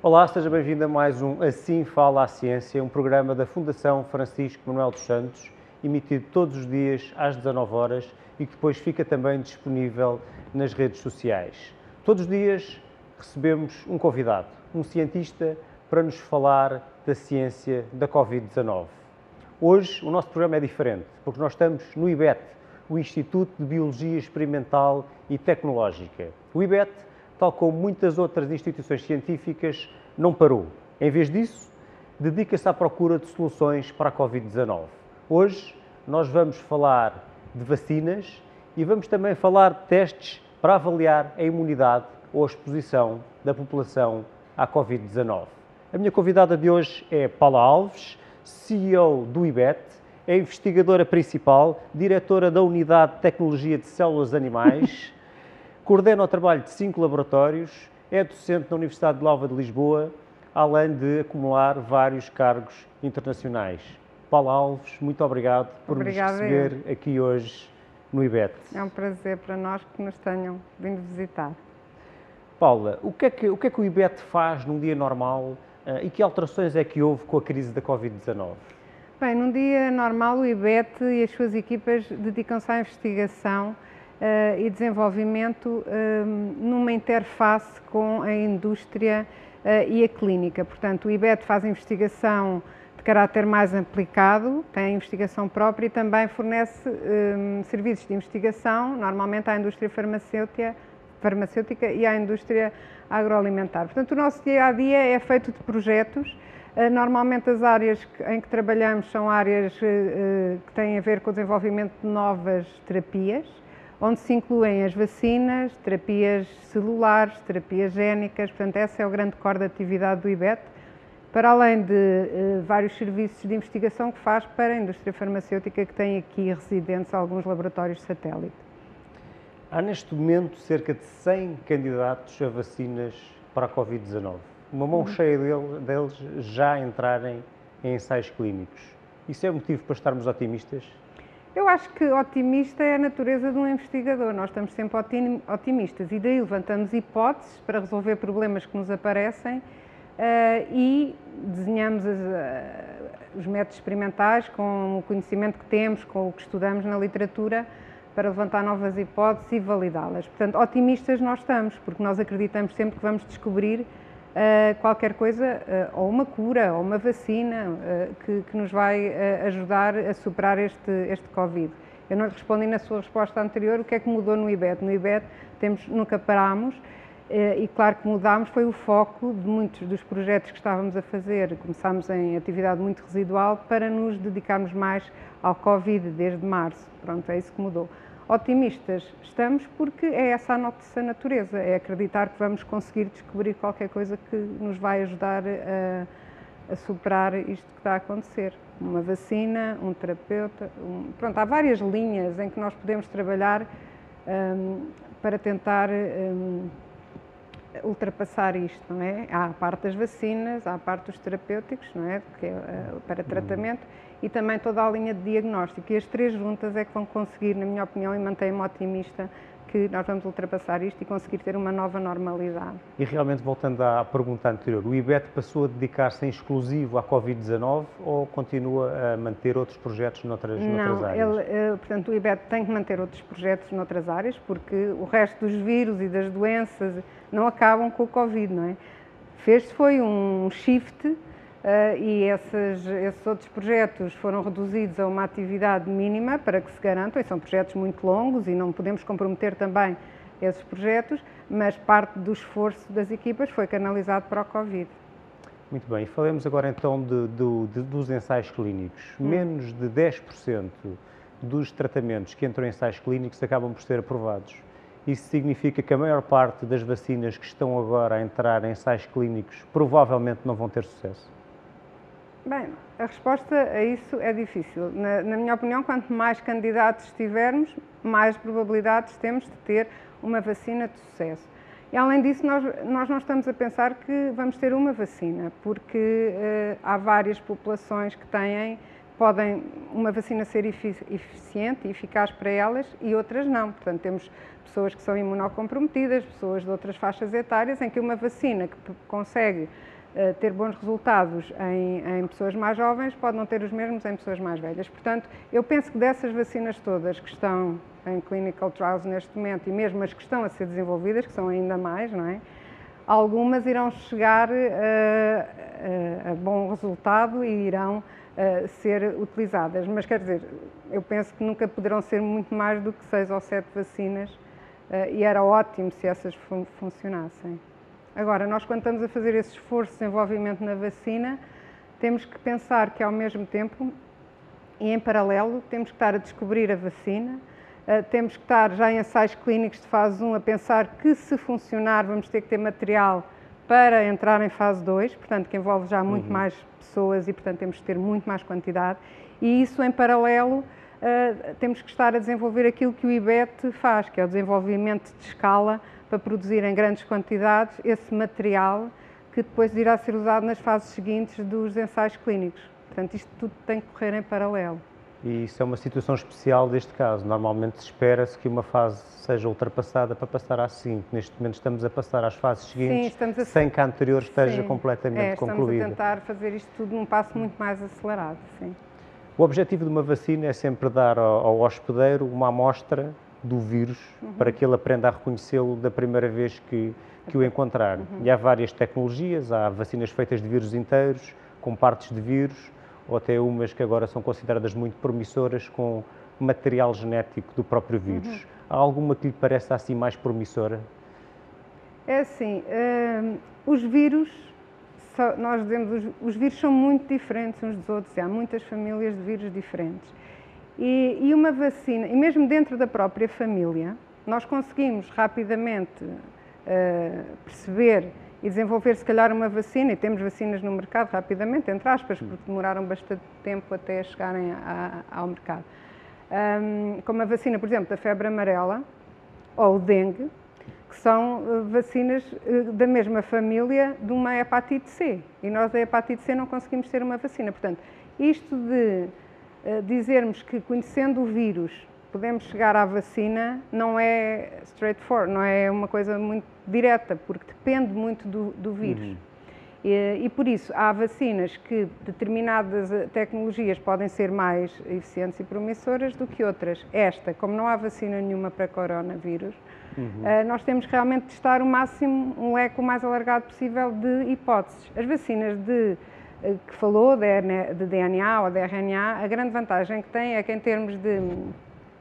Olá, seja bem-vindo a mais um Assim Fala a Ciência, um programa da Fundação Francisco Manuel dos Santos, emitido todos os dias às 19 horas e que depois fica também disponível nas redes sociais. Todos os dias recebemos um convidado, um cientista, para nos falar da ciência da Covid-19. Hoje o nosso programa é diferente, porque nós estamos no IBET, o Instituto de Biologia Experimental e Tecnológica. O IBET, tal como muitas outras instituições científicas, não parou. Em vez disso, dedica-se à procura de soluções para a Covid-19. Hoje nós vamos falar de vacinas e vamos também falar de testes para avaliar a imunidade ou a exposição da população à Covid-19. A minha convidada de hoje é Paula Alves, CEO do IBET, é investigadora principal, diretora da Unidade de Tecnologia de Células Animais, coordena o trabalho de cinco laboratórios, é docente na Universidade de Nova de Lisboa, além de acumular vários cargos internacionais. Paula Alves, muito obrigado por Obrigada nos receber eu. aqui hoje no IBET. É um prazer para nós que nos tenham vindo visitar. Paula, o que é que o, que é que o IBET faz num dia normal uh, e que alterações é que houve com a crise da Covid-19? Bem, num dia normal o IBET e as suas equipas dedicam-se à investigação uh, e desenvolvimento uh, numa interface com a indústria e a clínica. Portanto, o IBET faz investigação de caráter mais aplicado, tem investigação própria e também fornece um, serviços de investigação, normalmente à indústria farmacêutica, farmacêutica e à indústria agroalimentar. Portanto, o nosso dia a dia é feito de projetos. Uh, normalmente, as áreas em que trabalhamos são áreas uh, que têm a ver com o desenvolvimento de novas terapias, onde se incluem as vacinas, terapias celulares, terapias génicas. Portanto, essa é o grande core da atividade do IBET para além de uh, vários serviços de investigação que faz para a indústria farmacêutica que tem aqui residentes alguns laboratórios satélite. Há neste momento cerca de 100 candidatos a vacinas para a Covid-19. Uma mão uhum. cheia dele, deles já entrarem em ensaios clínicos. Isso é motivo para estarmos otimistas? Eu acho que otimista é a natureza de um investigador. Nós estamos sempre otimistas e daí levantamos hipóteses para resolver problemas que nos aparecem Uh, e desenhamos as, uh, os métodos experimentais com o conhecimento que temos, com o que estudamos na literatura, para levantar novas hipóteses e validá-las. Portanto, otimistas nós estamos, porque nós acreditamos sempre que vamos descobrir qualquer coisa, ou uma cura, ou uma vacina, que, que, nos vai ajudar a superar este, este Covid. Eu não respondi na sua resposta anterior o que é que mudou no IBET. No IBET temos, nunca parámos, eh, e claro que mudámos foi o foco de muitos dos projetos que estávamos a fazer. Começámos em atividade muito residual para nos dedicarmos mais ao Covid desde março. Pronto, é isso que mudou. Otimistas estamos porque é essa a nossa natureza, é acreditar que vamos conseguir descobrir qualquer coisa que nos vai ajudar a, a superar isto que está a acontecer. Uma vacina, um terapeuta, um, pronto, há várias linhas em que nós podemos trabalhar um, para tentar um, ultrapassar isto, não é? Há a parte das vacinas, há a parte dos terapêuticos, não é? Que é uh, para tratamento e também toda a linha de diagnóstico. E as três juntas é que vão conseguir, na minha opinião, e mantenho-me otimista, que nós vamos ultrapassar isto e conseguir ter uma nova normalidade. E realmente, voltando à pergunta anterior, o IBET passou a dedicar-se em exclusivo à Covid-19 ou continua a manter outros projetos noutras, Não, noutras áreas? Ele, eh, portanto, o IBET tem que manter outros projetos noutras áreas, porque o resto dos vírus e das doenças não acabam com o Covid, não é? Fez-se foi um shift e esses, esses, outros projetos foram reduzidos a uma atividade mínima para que se garantam, e são projetos muito longos e não podemos comprometer também esses projetos, mas parte do esforço das equipas foi canalizado para o Covid. Muito bem, falemos agora então de, de, de, dos ensaios clínicos. Hum. Menos de 10% dos tratamentos que entram em ensaios clínicos acabam por ser aprovados. Isso significa que a maior parte das vacinas que estão agora a entrar em ensaios clínicos provavelmente não vão ter sucesso? Bem, a resposta a isso é difícil. Na, na, minha opinião, quanto mais candidatos tivermos, mais probabilidades temos de ter uma vacina de sucesso. E além disso, nós, nós não estamos a pensar que vamos ter uma vacina, porque uh, há várias populações que têm podem uma vacina ser eficiente e eficaz para elas e outras não. Portanto, temos pessoas que são imunocomprometidas, pessoas de outras faixas etárias, em que uma vacina que consegue ter bons resultados em, em, pessoas mais jovens pode não ter os mesmos em pessoas mais velhas. Portanto, eu penso que dessas vacinas todas que estão em clinical trials neste momento e mesmo as que estão a ser desenvolvidas, que são ainda mais, não é? Algumas irão chegar uh, uh, a bom resultado e irão ser utilizadas. Mas quer dizer, eu penso que nunca poderão ser muito mais do que seis ou sete vacinas uh, e era ótimo se essas fun funcionassem. Agora, nós quando estamos a fazer esse esforço de desenvolvimento na vacina, temos que pensar que ao mesmo tempo e em paralelo temos que estar a descobrir a vacina, uh, temos que estar já em ensaios clínicos de fase 1 a pensar que se funcionar vamos ter que ter material para entrar em fase 2, portanto que envolve já muito uhum. mais pessoas e portanto temos que ter muito mais quantidade e isso em paralelo uh, temos que estar a desenvolver aquilo que o IBET faz, que é o desenvolvimento de escala para produzir em grandes quantidades esse material que depois irá ser usado nas fases seguintes dos ensaios clínicos. Portanto, isto tudo tem que correr em paralelo. E isso é uma situação especial deste caso. Normalmente espera-se que uma fase seja ultrapassada para passar à seguinte. Neste momento estamos a passar às fases seguintes Sim, sem que a anterior esteja sim. completamente é, estamos concluída. Estamos a tentar fazer isto tudo num passo muito mais acelerado. Sim. O objetivo de uma vacina é sempre dar ao, ao hospedeiro uma amostra do vírus uhum. para que ele aprenda a reconhecê-lo da primeira vez que, que o encontrar. Uhum. E há várias tecnologias, há vacinas feitas de vírus inteiros, com partes de vírus, ou até umas que agora são consideradas muito promissoras com material genético do próprio vírus. Uhum. Há alguma que lhe pareça assim mais promissora? É assim, uh, os vírus nós dizemos os, os vírus são muito diferentes uns dos outros, há muitas famílias de vírus diferentes. E, e, uma vacina, e mesmo dentro da própria família, nós conseguimos rapidamente uh, perceber e desenvolver, se calhar, uma vacina, e temos vacinas no mercado rapidamente, entre aspas, porque demoraram bastante tempo até chegarem a, ao mercado. Um, como a vacina, por exemplo, da febre amarela ou o dengue, que são eh, vacinas eh, da mesma família de uma hepatite C. E nós da hepatite C não conseguimos ter uma vacina. Portanto, isto de dizermos que conhecendo o vírus podemos chegar à vacina não é straightforward, não é uma coisa muito direta, porque depende muito do, do vírus. Uhum. E, e, por isso há vacinas que determinadas tecnologias podem ser mais eficientes e promissoras do que outras. Esta, como não há vacina nenhuma para coronavírus, Uhum. Uh, nós temos realmente testar o máximo, um leque o mais alargado possível de hipóteses. As vacinas de, que falou, de, DNA ou de RNA, a grande vantagem que tem é que em termos de,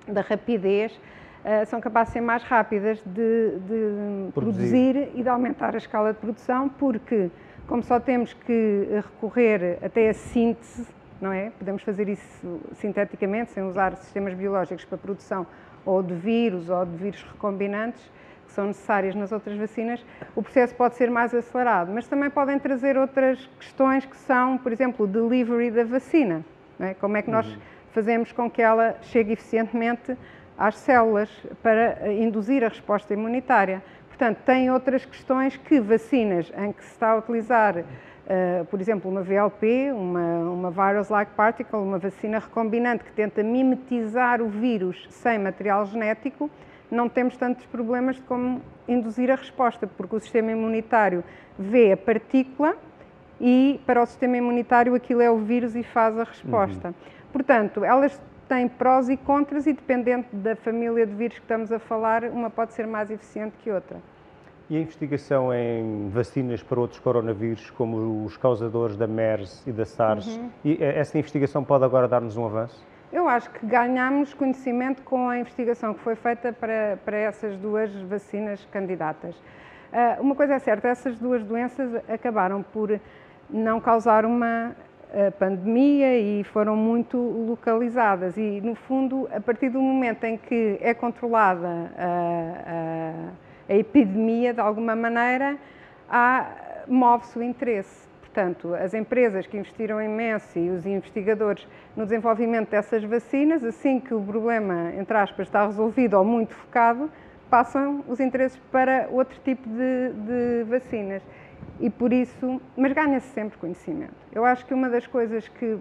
de rapidez, uh, são capazes de ser mais rápidas de, de produzir. produzir e de aumentar a escala de produção, porque como só temos que recorrer até a síntese, não é? Podemos fazer isso sinteticamente, sem usar sistemas biológicos para produção ou de vírus ou de vírus recombinantes que são necessárias nas outras vacinas, o processo pode ser mais acelerado, mas também podem trazer outras questões que são, por exemplo, o delivery da vacina. É? Como é que nós uhum. fazemos com que ela chegue eficientemente às células para eh, induzir a resposta imunitária? Portanto, tem outras questões que vacinas em que se está a utilizar Uh, por exemplo, uma VLP, uma, uma virus-like particle, uma vacina recombinante que tenta mimetizar o vírus sem material genético, não temos tantos problemas de como induzir a resposta, porque o sistema imunitário vê a partícula e para o sistema imunitário aquilo é o vírus e faz a resposta. Uhum. Portanto, elas têm prós e contras e dependendo da família de vírus que estamos a falar, uma pode ser mais eficiente que outra. E a investigação em vacinas para outros coronavírus, como os causadores da MERS e da SARS, uhum. e eh, essa investigação pode agora dar-nos um avanço? Eu acho que ganhamos conhecimento com a investigação que foi feita para, para essas duas vacinas candidatas. Uh, uma coisa é certa, essas duas doenças acabaram por não causar uma uh, pandemia e foram muito localizadas e, no fundo, a partir do momento em que é controlada a uh, a epidemia, de alguma maneira, move-se o interesse. Portanto, as empresas que investiram imenso e os investigadores no desenvolvimento dessas vacinas, assim que o problema, entre aspas, está resolvido ou muito focado, passam os interesses para outro tipo de, de vacinas. E por isso, mas ganha-se sempre conhecimento. Eu acho que uma das coisas que,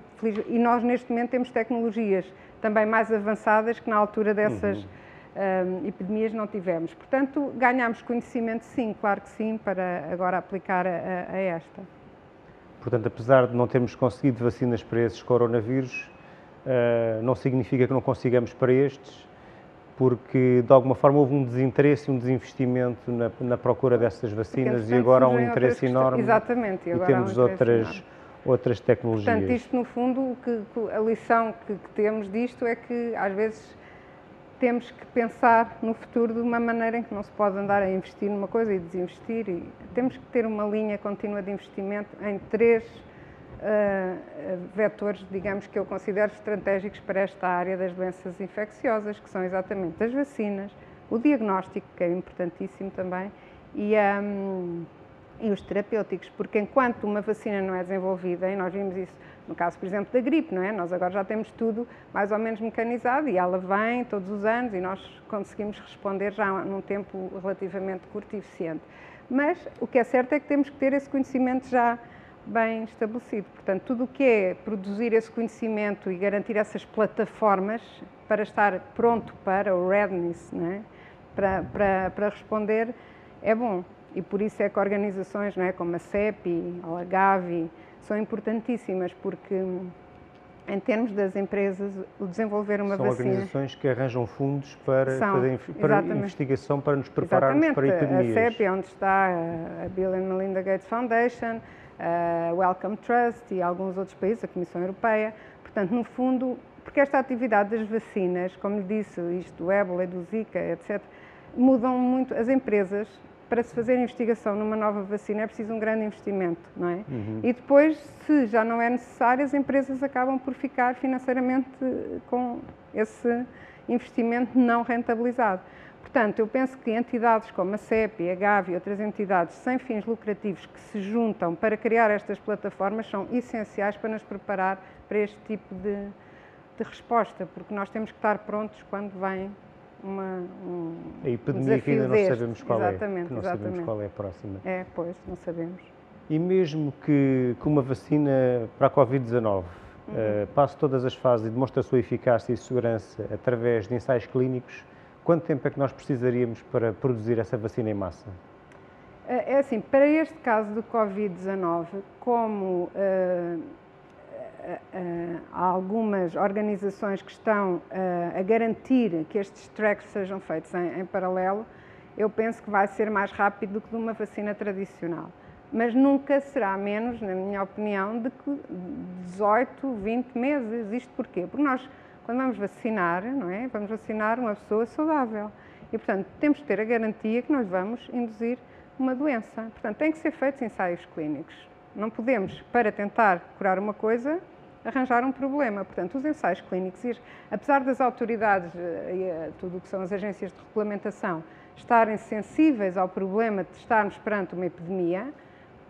e nós neste momento temos tecnologias também mais avançadas que na altura dessas uhum. um, epidemias não tivemos. Portanto, ganhamos conhecimento sim, claro que sim, para agora aplicar a, a esta. Portanto, apesar de não termos conseguido vacinas para esses coronavírus, uh, não significa que não consigamos para estes, porque de alguma forma houve um desinteresse, um desinvestimento na, na procura dessas vacinas e agora há um interesse enorme. Exatamente, e, e temos um outras, outras tecnologias. Portanto, isto no fundo, que, a lição que, que temos disto é que às vezes temos que pensar no futuro de uma maneira em que não se pode andar a investir numa coisa e desinvestir. E temos que ter uma linha contínua de investimento em três uh, vetores, digamos, que eu considero estratégicos para esta área das doenças infecciosas, que são exatamente as vacinas, o diagnóstico, que é importantíssimo também, e, um, e os terapêuticos, porque enquanto uma vacina não é desenvolvida, e nós vimos isso no caso, por exemplo, da gripe, não é? Nós agora já temos tudo mais ou menos mecanizado e ela vem todos os anos e nós conseguimos responder já num tempo relativamente curto e eficiente. Mas o que é certo é que temos que ter esse conhecimento já bem estabelecido. Portanto, tudo o que é produzir esse conhecimento e garantir essas plataformas para estar pronto para o readiness, é? para, para, para, responder, é bom. E por isso é que organizações não é? como a CEPI ou a Gavi são importantíssimas, porque em termos das empresas, o desenvolver uma São vacina... São organizações que arranjam fundos para São, fazer para investigação, para nos prepararmos exatamente. para epidemias. A CEPI, é onde está a Bill and Melinda Gates Foundation, a Wellcome Trust e alguns outros países, a Comissão Europeia. Portanto, no fundo, porque esta atividade das vacinas, como lhe disse, isto do ébola, do Zika, etc., mudam muito. As empresas, para se fazer investigação numa nova vacina, é preciso um grande investimento, não é? Uhum. E depois, se já não é necessário, as empresas acabam por ficar financeiramente com esse investimento não rentabilizado. Portanto, eu penso que entidades como a CEP, a GAVI e outras entidades sem fins lucrativos que se juntam para criar estas plataformas são essenciais para nos preparar para este tipo de, de resposta, porque nós temos que estar prontos quando vem uma, um, a epidemia um que ainda não deste. sabemos qual exatamente, é. Não exatamente. sabemos qual é a próxima. É, pois, não sabemos. E mesmo que, que uma vacina para a Covid-19 uhum. uh, passe todas as fases e demonstre a sua eficácia e segurança através de ensaios clínicos, Quanto tempo é que nós precisaríamos para produzir essa vacina em massa? É, é assim, para este caso do Covid-19, como uh, algumas organizações que estão a garantir que estes tracks sejam feitos em, em, paralelo, eu penso que vai ser mais rápido do que de uma vacina tradicional. Mas nunca será menos, na minha opinião, de que 18, 20 meses. Isto porquê? Porque nós quando vamos vacinar, não é? Vamos vacinar uma pessoa saudável. E, portanto, temos que ter a garantia que nós vamos induzir uma doença. Portanto, tem que ser feitos ensaios clínicos. Não podemos, para tentar curar uma coisa, arranjar um problema. Portanto, os ensaios clínicos, apesar das autoridades eh, e eh, tudo o que são as agências de regulamentação estarem sensíveis ao problema de estarmos perante uma epidemia,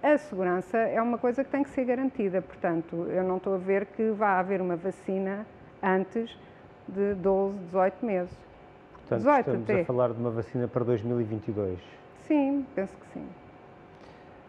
a segurança é uma coisa que tem que ser garantida. Portanto, eu não estou a ver que vá haver uma vacina antes de 12, 18 meses. Portanto, 18 estamos até. a falar de uma vacina para 2022. Sim, penso que sim.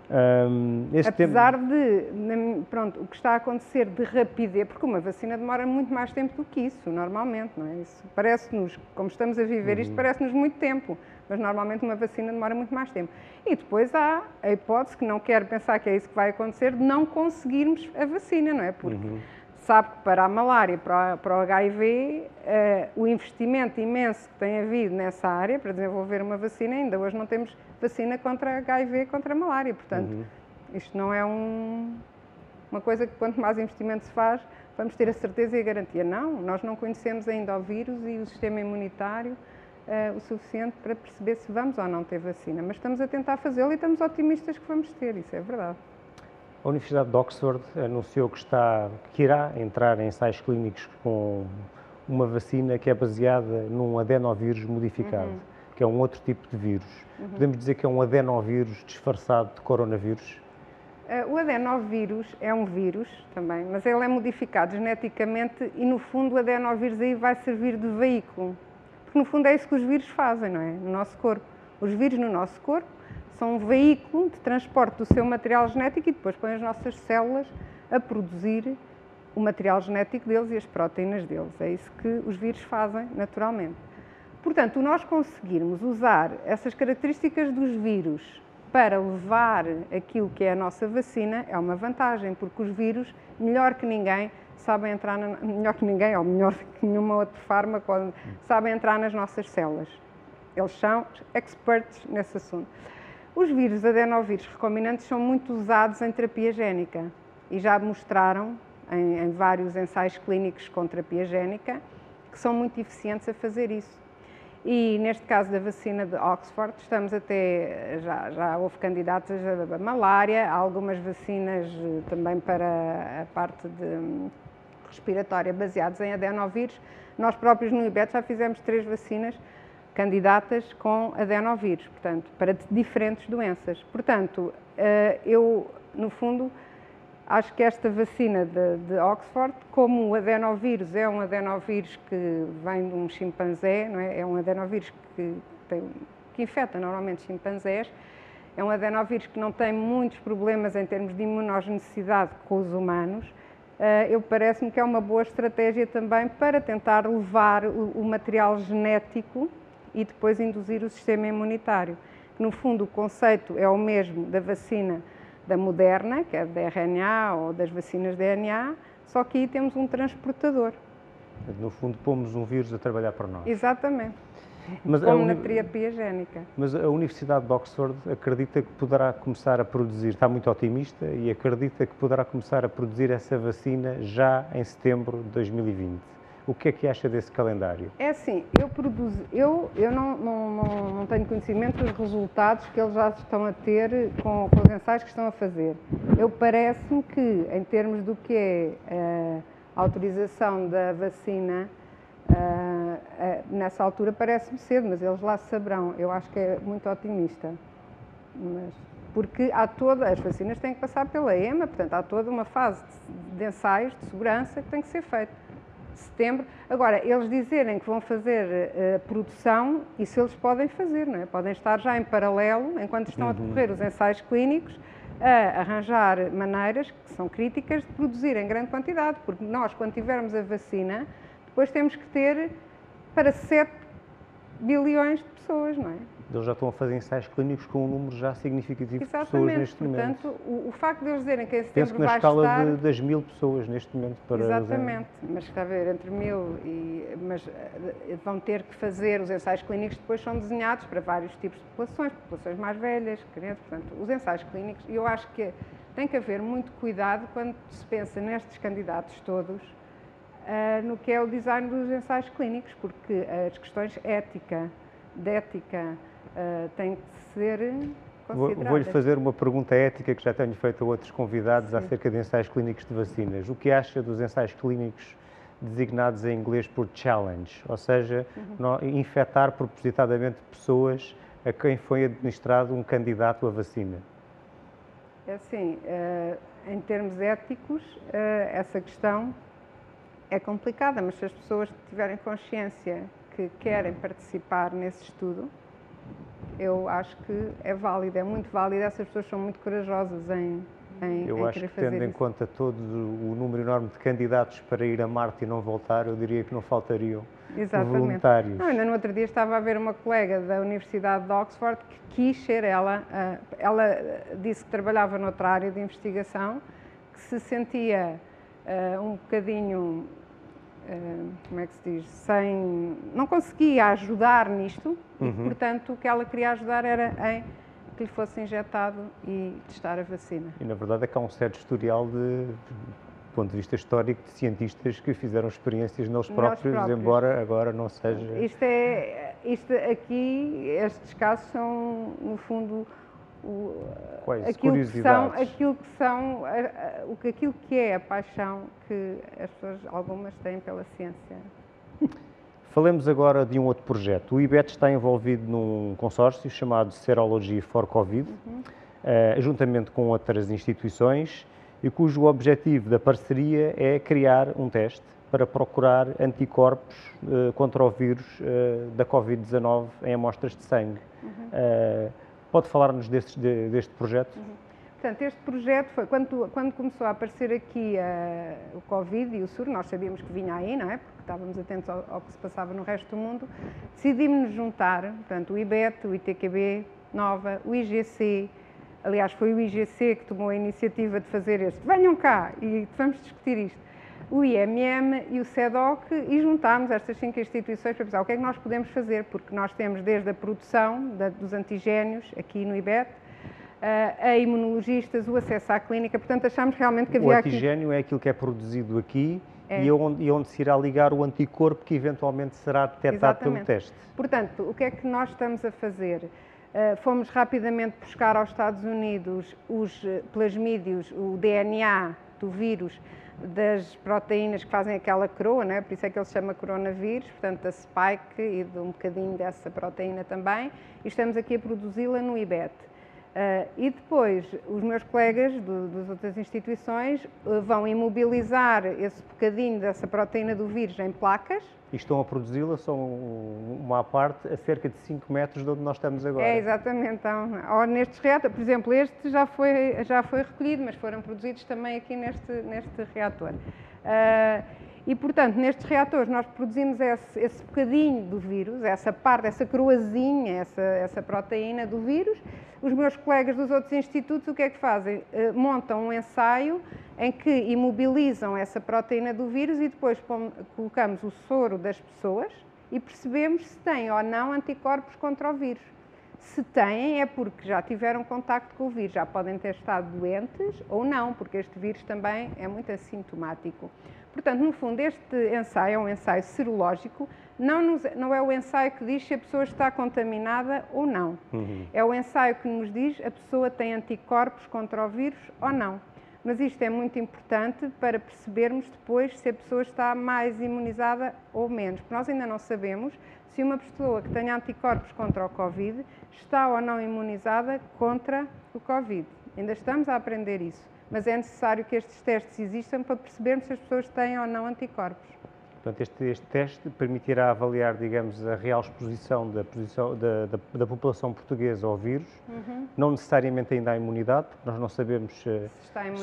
Um, Apesar tempo... de, pronto, o que está a acontecer de rapidez, porque uma vacina demora muito mais tempo do que isso, normalmente, não é? Isso parece-nos, como estamos a viver uhum. isto, parece-nos muito tempo, mas normalmente uma vacina demora muito mais tempo. E depois há a hipótese, que não quero pensar que é isso que vai acontecer, de não conseguirmos a vacina, não é? Porque uhum sabe que para a malária, para, para o HIV, uh, eh, o investimento imenso que tem havido nessa área para desenvolver uma vacina, ainda hoje não temos vacina contra HIV e contra a malária. Portanto, uhum. isto não é um, uma coisa que quanto mais investimento se faz, vamos ter a certeza e a garantia. Não, nós não conhecemos ainda o vírus e o sistema imunitário uh, o suficiente para perceber se vamos ou não ter vacina. Mas estamos a tentar fazê-lo e estamos otimistas que vamos ter, isso é verdade. A Universidade de Oxford anunciou que, está, que irá entrar em ensaios clínicos com uma vacina que é baseada num adenovírus modificado, uhum. que é um outro tipo de vírus. Uhum. Podemos dizer que é um adenovírus disfarçado de coronavírus? Uh, o adenovírus é um vírus também, mas ele é modificado geneticamente e, no fundo, o adenovírus aí vai servir de veículo. Porque, no fundo, é isso que os vírus fazem, não é? No nosso corpo. Os vírus no nosso corpo são um veículo de transporte do seu material genético e depois põem as nossas células a produzir o material genético deles e as proteínas deles. É isso que os vírus fazem naturalmente. Portanto, nós conseguirmos usar essas características dos vírus para levar aquilo que é a nossa vacina é uma vantagem, porque os vírus, melhor que ninguém, sabem entrar, na, melhor que ninguém, ou melhor que nenhuma outra fármaco, sabem entrar nas nossas células. Eles são experts nesse assunto. Os vírus adenovírus recombinantes são muito usados em terapia génica e já mostraram em, em vários ensaios clínicos com terapia génica que são muito eficientes a fazer isso. E neste caso da vacina de Oxford, estamos até, já, já houve candidatos a malária, há algumas vacinas eh, também para a parte de hum, respiratória baseadas em adenovírus. Nós próprios no IBET já fizemos três vacinas candidatas com adenovírus, portanto, para diferentes doenças. Portanto, eh, eu, no fundo, acho que esta vacina de, de, Oxford, como o adenovírus é um adenovírus que vem de um chimpanzé, não é? é um adenovírus que, tem, que infecta normalmente chimpanzés, é um adenovírus que não tem muitos problemas em termos de imunogenicidade com os humanos, eh, eu parece-me que é uma boa estratégia também para tentar levar o material genético e depois induzir o sistema imunitário. No fundo, o conceito é o mesmo da vacina da Moderna, que é da RNA ou das vacinas de DNA, só que aí temos um transportador. No fundo, pomos um vírus a trabalhar para nós. Exatamente. Mas Como na terapia génica. Mas a Universidade de Oxford acredita que poderá começar a produzir, está muito otimista, e acredita que poderá começar a produzir essa vacina já em setembro de 2020. O que é que acha desse calendário? É assim, eu eu, eu não, não, não, não tenho conhecimento dos resultados que eles já estão a ter com, com os ensaios que estão a fazer. Eu parece-me que, em termos do que é uh, a autorização da vacina, uh, uh, nessa altura parece-me cedo, mas eles lá saberão. Eu acho que é muito otimista. Mas, porque há toda, as vacinas têm que passar pela EMA, portanto há toda uma fase de, de ensaios de segurança que tem que ser feita setembro. Agora, eles dizerem que vão fazer uh, produção, isso eles podem fazer, não é? Podem estar já em paralelo, enquanto estão uhum. a decorrer os ensaios clínicos, a arranjar maneiras que são críticas de produzir em grande quantidade, porque nós, quando tivermos a vacina, depois temos que ter para 7 bilhões de pessoas, não é? Eles já estão a fazer ensaios clínicos com um número já significativo Exatamente. de pessoas neste momento. Portanto, o, facto de eles dizerem que em setembro Penso que na escala estar... de, das mil pessoas neste momento. Para Exatamente, mas está a ver, entre mil e... Mas eh, vão ter que fazer, os ensaios clínicos depois são desenhados para vários tipos de populações, populações mais velhas, crianças, portanto, os ensaios clínicos, e eu acho que tem que haver muito cuidado quando se pensa nestes candidatos todos, uh, no que é o design dos ensaios clínicos, porque as questões ética, de ética, uh, têm que ser consideradas. Vou-lhe fazer uma pergunta ética que já tenho feito a outros convidados Sim. acerca de ensaios clínicos de vacinas. O que acha dos ensaios clínicos designados em inglês por challenge, ou seja, uhum. infectar propositadamente pessoas a quem foi administrado um candidato à vacina? É assim, uh, em termos éticos, uh, essa questão é complicada, mas se as pessoas tiverem consciência que querem participar nesse estudo, eu acho que é válido, é muito válido. Essas pessoas são muito corajosas em, em Eu em acho que, tendo em conta todo o número enorme de candidatos para ir a Marte e não voltar, eu diria que não faltariam Exatamente. voluntários. Não, ainda no outro dia estava a ver uma colega da Universidade de Oxford que quis ser ela. Eh, ela disse que trabalhava noutra área de investigação, que se sentia uh, um bocadinho eh, como é que se diz, sem, não conseguia ajudar nisto uhum. e, portanto, o que ela queria ajudar era em que lhe fosse injetado e testar a vacina. E, na verdade, é que há um certo historial de, do ponto de vista histórico, de cientistas que fizeram experiências neles próprios, próprios. embora agora não seja... Isto é, isto aqui, estes casos são, no fundo, o, Quais aquilo que são, aquilo que são, o que aquilo que é a paixão que as pessoas, algumas têm pela ciência. Falemos agora de um outro projeto. O IBET está envolvido num consórcio chamado Serology for Covid, uhum. uh, juntamente com outras instituições, e cujo objetivo da parceria é criar um teste para procurar anticorpos uh, contra o vírus uh, da Covid-19 em amostras de sangue. Uhum Pode falar-nos deste, deste projeto? Uhum. Portanto, este projeto foi, quando, quando começou a aparecer aqui uh, o Covid e o SUR, nós sabíamos que vinha aí, não é? Porque estávamos atentos ao, ao que se passava no resto do mundo, decidimos nos juntar, portanto, o IBET, o ITQB, Nova, o IGC, aliás, foi o IGC que tomou a iniciativa de fazer este, venham cá e vamos discutir isto, o IMM e o SEDOC e juntámos estas cinco instituições para pensar o que é que nós podemos fazer, porque nós temos desde a produção da, dos antigénios aqui no IBET, a imunologistas, o acesso à clínica, portanto achámos realmente que havia aqui... O antigênio é aquilo que é produzido aqui é. e, onde, e onde se irá ligar o anticorpo que eventualmente será detectado pelo teste. Portanto, o que é que nós estamos a fazer? Uh, fomos rapidamente buscar aos Estados Unidos os eh, plasmídeos, o DNA do vírus, das proteínas que fazem aquela coroa, né? por isso é que ele se chama coronavírus, portanto da spike e de um bocadinho dessa proteína também, e estamos aqui a produzi-la no IBET. Uh, e depois, os meus colegas do, das outras instituições uh, vão imobilizar esse bocadinho dessa proteína do vírus em placas. E estão a produzi-la, são uma parte a cerca de 5 metros de onde nós estamos agora. É, exatamente. Então, ou nestes reatores, por exemplo, este já foi, já foi recolhido, mas foram produzidos também aqui neste, neste reator. Uh, e, portanto, nestes reatores nós produzimos esse, esse bocadinho do vírus, essa parte, essa coroazinha, essa, essa proteína do vírus. Os meus colegas dos outros institutos o que é que fazem? Uh, montam um ensaio em que imobilizam essa proteína do vírus e depois colocamos o soro das pessoas e percebemos se têm ou não anticorpos contra o vírus. Se têm, é porque já tiveram contacto com o vírus, já podem ter estado doentes ou não, porque este vírus também é muito assintomático. Portanto, no fundo, este ensaio é um ensaio serológico, não, nos, não é o ensaio que diz se a pessoa está contaminada ou não. Uhum. É o ensaio que nos diz a pessoa tem anticorpos contra o vírus ou não. Mas isto é muito importante para percebermos depois se a pessoa está mais imunizada ou menos. Porque nós ainda não sabemos se uma pessoa que tenha anticorpos contra o Covid está ou não imunizada contra o Covid. Ainda estamos a aprender isso mas é necessário que estes testes existam para percebermos se as pessoas têm ou não anticorpos. Portanto, este, este teste permitirá avaliar, digamos, a real exposição da, posição, da, da, da população portuguesa ao vírus, uhum. não necessariamente ainda a imunidade, porque nós não sabemos se,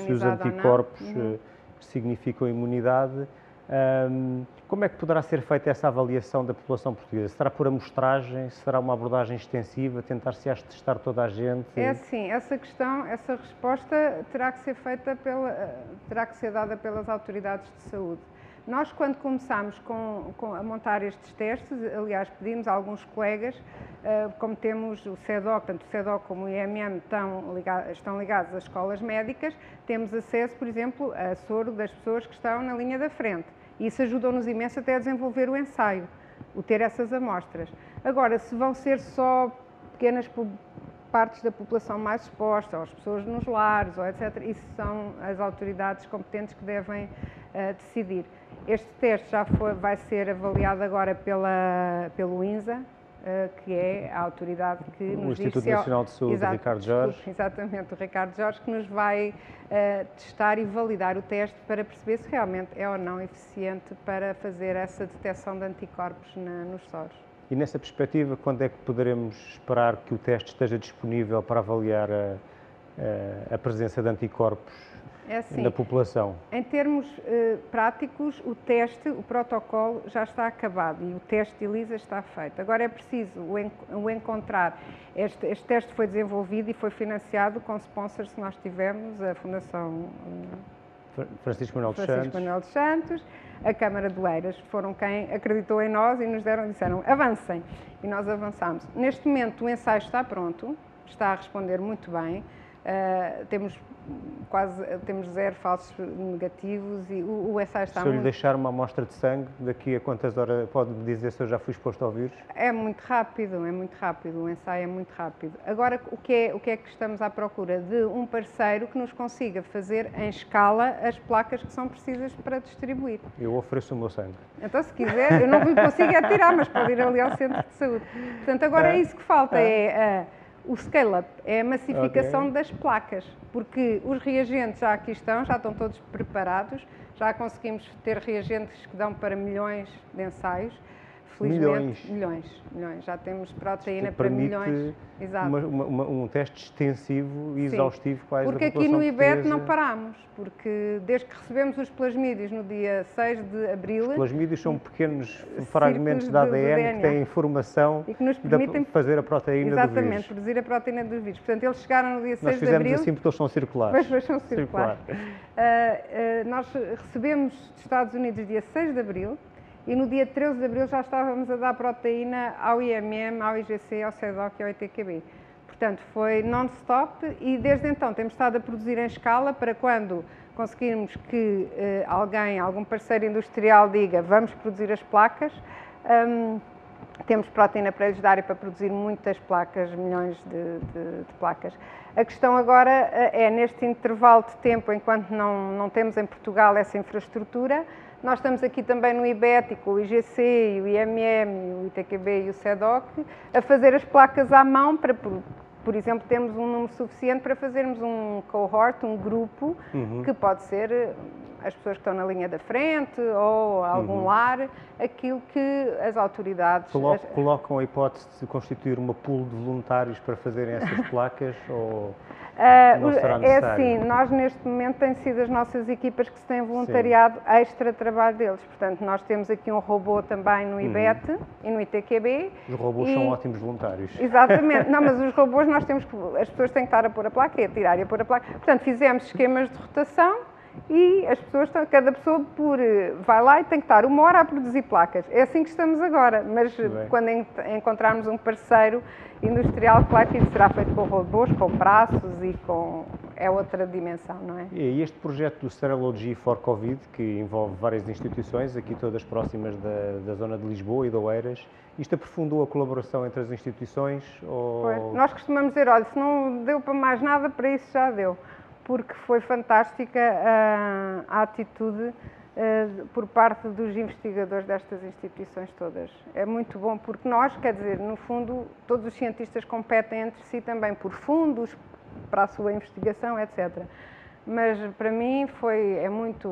se os anticorpos uhum. Eh, significam imunidade, um, como é que poderá ser feita essa avaliação da população portuguesa? Será por amostragem? Será uma abordagem extensiva? Tentar-se testar toda a gente? É assim, essa questão, essa resposta terá que ser feita pela, terá que ser dada pelas autoridades de saúde. Nós, quando começámos com, com, a montar estes testes, aliás, pedimos a alguns colegas, uh, como temos o CEDOC, tanto o CEDOC como o IMM estão, estão ligados às escolas médicas, temos acesso, por exemplo, a soro das pessoas que estão na linha da frente. Isso ajudou-nos imenso até a desenvolver o ensaio, o ter essas amostras. Agora, se vão ser só pequenas partes da população mais exposta, ou as pessoas nos lares, ou etc., isso são as autoridades competentes que devem uh, decidir. Este teste já foi, vai ser avaliado agora pela, pelo INSA, uh, que é a autoridade que o nos Instituto Nacional de Saúde, Exato, Ricardo Jorge. Exatamente, o Ricardo Jorge, que nos vai uh, testar e validar o teste para perceber se realmente é ou não eficiente para fazer essa detecção de anticorpos na, nos soros. E nessa perspectiva, quando é que poderemos esperar que o teste esteja disponível para avaliar a, a, a presença de anticorpos é assim, na população? Em termos uh, práticos, o teste, o protocolo já está acabado e o teste de ELISA está feito. Agora é preciso o, en o encontrar. Este, este, teste foi desenvolvido e foi financiado com sponsors que nós tivemos, a Fundação uh, Francisco Manuel dos Santos. Manuel dos Santos, a Câmara de Eiras, foram quem acreditou em nós e nos deram, disseram avancem. E nós avançamos. Neste momento o ensaio está pronto, está a responder muito bem. Uh, temos quase temos zero falsos negativos e o, o ensaio está Se eu lhe deixar uma amostra de sangue, daqui a quantas horas pode me dizer se eu já fui exposto ao vírus? É muito rápido, é muito rápido, o ensaio é muito rápido. Agora, o que é, o que, é que estamos à procura? De um parceiro que nos consiga fazer em escala as placas que são precisas para distribuir. Eu ofereço o meu sangue. Então, se quiser, eu não consigo é tirar, mas pode ir ali ao centro de saúde. Portanto, agora é, é isso que falta, é... é o scale-up é a massificação okay. das placas, porque os reagentes já aqui estão, já estão todos preparados, já conseguimos ter reagentes que dão para milhões de ensaios. Felizmente, milhões. milhões, milhões. Já temos proteína Isto para milhões. Exato. uma- uma- um teste extensivo e Sim. exaustivo quase Porque aqui no IBET não paramos, porque desde que recebemos os plasmídios no dia 6 de abril Os plasmídios são pequenos fragmentos de de- de ADN que têm informação e que nos permitem fazer a proteína do exatamente vírus. produzir a proteína dos vírus. Portanto, eles chegaram no dia 6 Nós de fizemos abril. assim porque eles são circulares. Pois, pois são circulares. Ah, ah, nós recebemos dos Estados Unidos dia 6 de abril e no dia 13 de abril já estávamos a dar proteína ao IMM, ao IGC, ao CEDOC e ao ITQB. Portanto, foi non-stop e desde então temos estado a produzir em escala para quando conseguirmos que eh, alguém, algum parceiro industrial diga vamos produzir as placas, hum, temos proteína para lhes dar e para produzir muitas placas, milhões de, de- de placas. A questão agora eh, é, neste intervalo de tempo, enquanto não, não temos em Portugal essa infraestrutura, nós estamos aqui também no IBET, com o IGC, o IMM, o ITQB e o CEDOC, a fazer as placas à mão para, por, por exemplo, termos um número suficiente para fazermos um cohort, um grupo, Uhum. que pode ser as pessoas que estão na linha da frente ou algum Uhum. lar, aquilo que as autoridades... Colo- as- Colocam a hipótese de constituir uma pool de voluntários para fazerem essas placas ou será é assim, nós neste momento têm sido as nossas equipas que se têm voluntariado extra trabalho deles. Portanto, nós temos aqui um robô também no IBET e no ITQB. os robôs E- são ótimos voluntários? Exatamente. Não, mas os robôs nós temos que. As pessoas têm que estar a pôr a placa e a tirar e a pôr a placa. Portanto, fizemos esquemas de rotação e as pessoas estão, cada pessoa por, eh, vai lá e tem que estar uma hora a produzir placas. É assim que estamos agora. Mas eh, bem. quando en- encontrarmos um parceiro industrial, claro que isso será feito com robôs, com braços e com. É outra dimensão, não é? E este projeto do Serology for Covid, que envolve várias instituições, aqui todas próximas da, da zona de Lisboa e de Oeiras, isto aprofundou a colaboração entre as instituições? Ou... Pois, Nós costumamos dizer, olha, se não deu para mais nada, para isso já deu. Porque foi fantástica ah, a atitude ah, por parte dos investigadores destas instituições todas. É muito bom, porque nós, quer dizer, no fundo, todos os cientistas competem entre si também por fundos, para a sua investigação, etc. Mas para mim foi, é muito,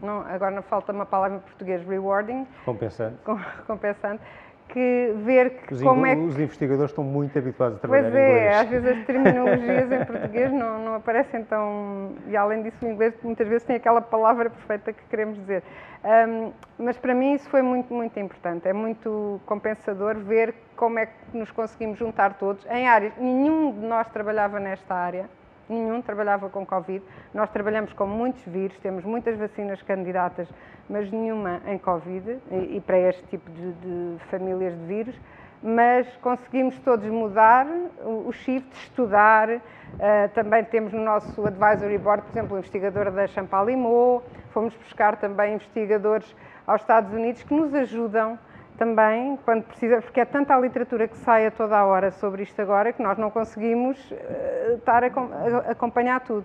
não, agora não falta uma palavra em português, rewarding, Compensante? com- recompensante, que ver que Os, como é que os investigadores estão muito habituados a trabalhar Pois em é, inglês. às vezes as terminologias em português não, não aparecem tão. E além disso, o inglês muitas vezes tem aquela palavra perfeita que queremos dizer. Ahm, mas para mim isso foi muito, muito importante. É muito compensador ver como é que nos conseguimos juntar todos em áreas. Nenhum de nós trabalhava nesta área. Nenhum trabalhava com Covid. Nós trabalhamos com muitos vírus, temos muitas vacinas candidatas, mas nenhuma em Covid e, e para este tipo de, de famílias de vírus. Mas conseguimos todos mudar o, o shift, estudar. Uh, também temos no nosso advisory board, por exemplo, o investigador da Champalimau. Fomos buscar também investigadores aos Estados Unidos que nos ajudam também, quando precisa, porque é tanta a literatura que sai a toda a hora sobre isto agora que nós não conseguimos eh, estar a, a acompanhar tudo.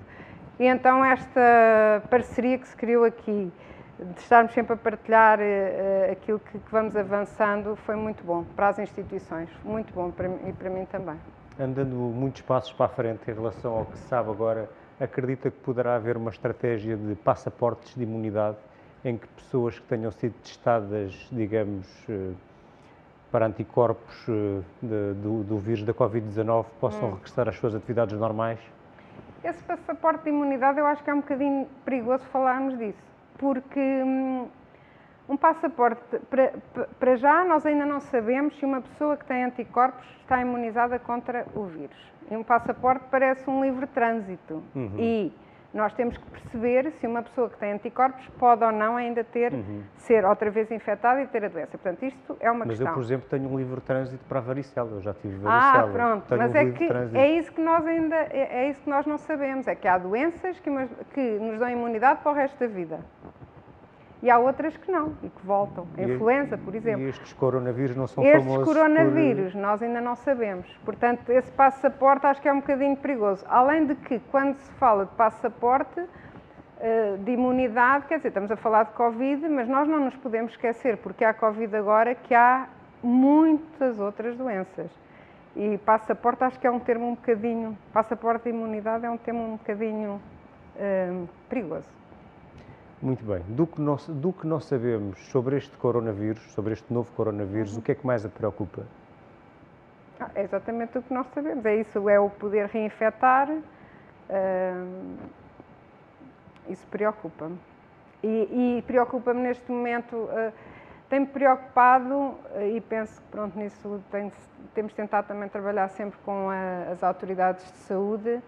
E então esta parceria que se criou aqui, de estarmos sempre a partilhar eh, aquilo que, que vamos avançando, foi muito bom para as instituições, muito bom para e para mim também. Andando muitos passos para a frente em relação ao que se sabe agora, acredita que poderá haver uma estratégia de passaportes de imunidade em que pessoas que tenham sido testadas, digamos, eh, para anticorpos eh, de- do, do vírus da Covid-19 possam regressar às suas atividades normais? Esse passaporte de imunidade eu acho que é um bocadinho perigoso falarmos disso, porque hum, um passaporte, para, para já nós ainda não sabemos se uma pessoa que tem anticorpos está imunizada contra o vírus. E um passaporte parece um livre trânsito. E nós temos que perceber se uma pessoa que tem anticorpos pode ou não ainda ter, ser outra vez infectada e ter a doença. Portanto, isto é uma Mas questão. eu, por exemplo, tenho um livre trânsito para a varicela. Eu já tive Ah, varicela. pronto, Tenho mas um é que é isso que nós ainda é, é isso que nós não sabemos, é que há doenças que, mas- que nos dão imunidade para o resto da vida. E há outras que não e que voltam. A influenza, por exemplo. E estes coronavírus não são Estes famosos por- coronavírus nós ainda não sabemos. Portanto, esse passaporte acho que é um bocadinho perigoso. Além de que, quando se fala de passaporte eh, de imunidade, quer dizer, estamos a falar de Covid, mas nós não nos podemos esquecer, porque há Covid agora, que há muitas outras doenças. E passaporte acho que é um termo um bocadinho. Passaporte de imunidade é um termo um bocadinho eh, perigoso. Muito bem. Do que, não, do que não sabemos sobre este coronavírus, sobre este novo coronavírus, uhum. o que é que mais a preocupa? Ah, é exatamente o que nós sabemos. É isso, é o poder reinfetar. Uh, isso preocupa-me. E, e preocupa-me neste momento. Uh, tem-me preocupado uh, e penso que pronto, nisso tem, temos tentado também trabalhar sempre com a, as autoridades de saúde,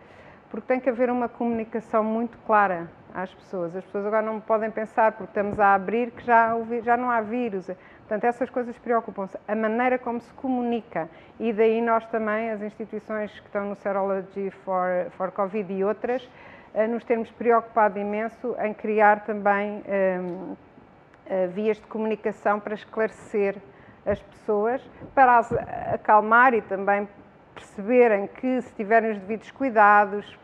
porque tem que haver uma comunicação muito clara às pessoas. As pessoas agora não podem pensar, porque estamos a abrir, que já, já não há vírus. Portanto, essas coisas preocupam-se. A maneira como se comunica. E daí nós também, as instituições que estão no Serology for, for Covid e outras, eh, nos temos preocupado imenso em criar também um, eh, vias de comunicação para esclarecer as pessoas, para as acalmar e também perceberem que se tiverem os devidos cuidados,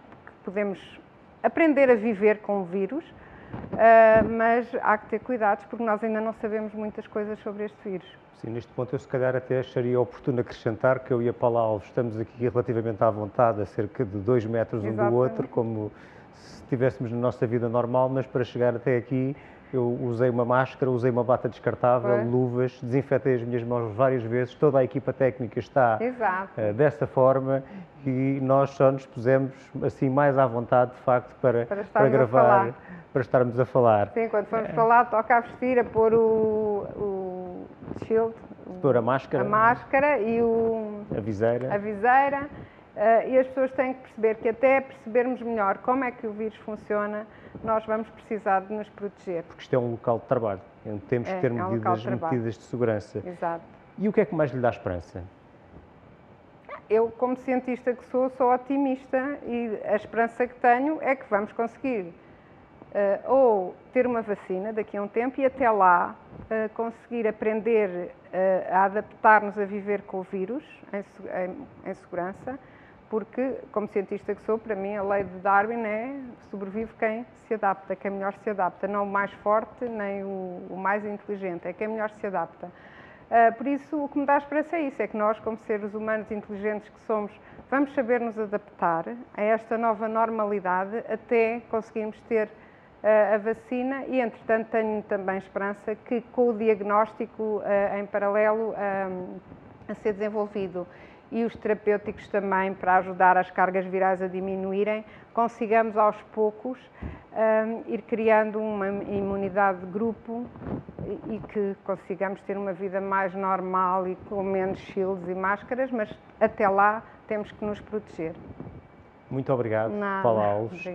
podemos aprender a viver com o vírus, uh, mas há que ter cuidados porque nós ainda não sabemos muitas coisas sobre este vírus. Sim, neste ponto eu se calhar até acharia oportuno acrescentar que eu e a Paula Alves estamos aqui relativamente à vontade, a cerca de dois metros um Exatamente. do outro, como se estivéssemos na nossa vida normal, mas para chegar até aqui eu usei uma máscara, usei uma bata descartável, Foi. luvas, desinfetei as minhas mãos várias vezes, toda a equipa técnica está uh, dessa forma e nós só nos pusemos assim mais à vontade, de facto, para, para, para gravar, para estarmos a falar. Sim, quando fomos para lá, toca a vestir, a pôr o, o shield, pôr a máscara, a máscara e o, a viseira. A viseira. Uh, e as pessoas têm que perceber que até percebermos melhor como é que o vírus funciona, nós vamos precisar de nos proteger. Porque isto é um local de trabalho, temos é, que ter é medidas, um medidas de segurança. Exato. E o que é que mais lhe dá esperança? Eu, como cientista que sou, sou otimista e a esperança que tenho é que vamos conseguir uh, ou ter uma vacina daqui a um tempo e até lá uh, conseguir aprender a adaptar-nos a viver com o vírus em, em, em segurança porque, como cientista que sou, para mim a lei de Darwin é sobrevive quem se adapta, quem melhor se adapta, não o mais forte nem o, o mais inteligente, é quem melhor se adapta. Uh, por isso, o que me dá esperança é isso, é que nós, como seres humanos inteligentes que somos, vamos saber nos adaptar a esta nova normalidade até conseguirmos ter uh, a vacina e, entretanto, tenho também esperança que com o diagnóstico uh, em paralelo a ser desenvolvido e os terapêuticos também para ajudar as cargas virais a diminuírem, consigamos aos poucos um, ir criando uma imunidade de grupo e, que consigamos ter uma vida mais normal e com menos shields e máscaras, mas até lá temos que nos proteger. Muito obrigado, Nada. Paula Alves.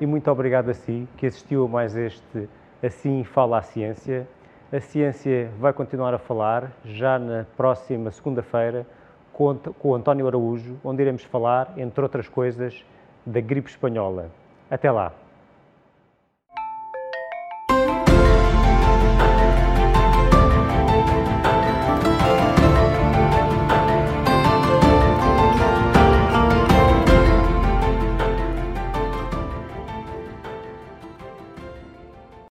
E muito obrigado a si que assistiu a mais este Assim Fala a Ciência. A ciência vai continuar a falar já na próxima segunda-feira com, o António Araújo, onde iremos falar, entre outras coisas, da gripe espanhola. Até lá!